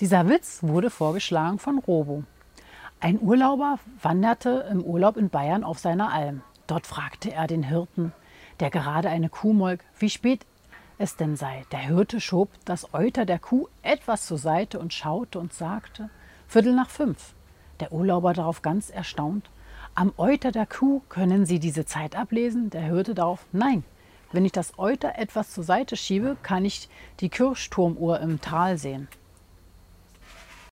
Dieser Witz wurde vorgeschlagen von Robo. Ein Urlauber wanderte im Urlaub in Bayern auf seiner Alm. Dort fragte er den Hirten, der gerade eine Kuh molk, wie spät es denn sei. Der Hirte schob das Euter der Kuh etwas zur Seite und schaute und sagte, Viertel nach fünf. Der Urlauber darauf ganz erstaunt, am Euter der Kuh können Sie diese Zeit ablesen? Der Hirte darauf, nein. Wenn ich das Euter etwas zur Seite schiebe, kann ich die Kirchturmuhr im Tal sehen.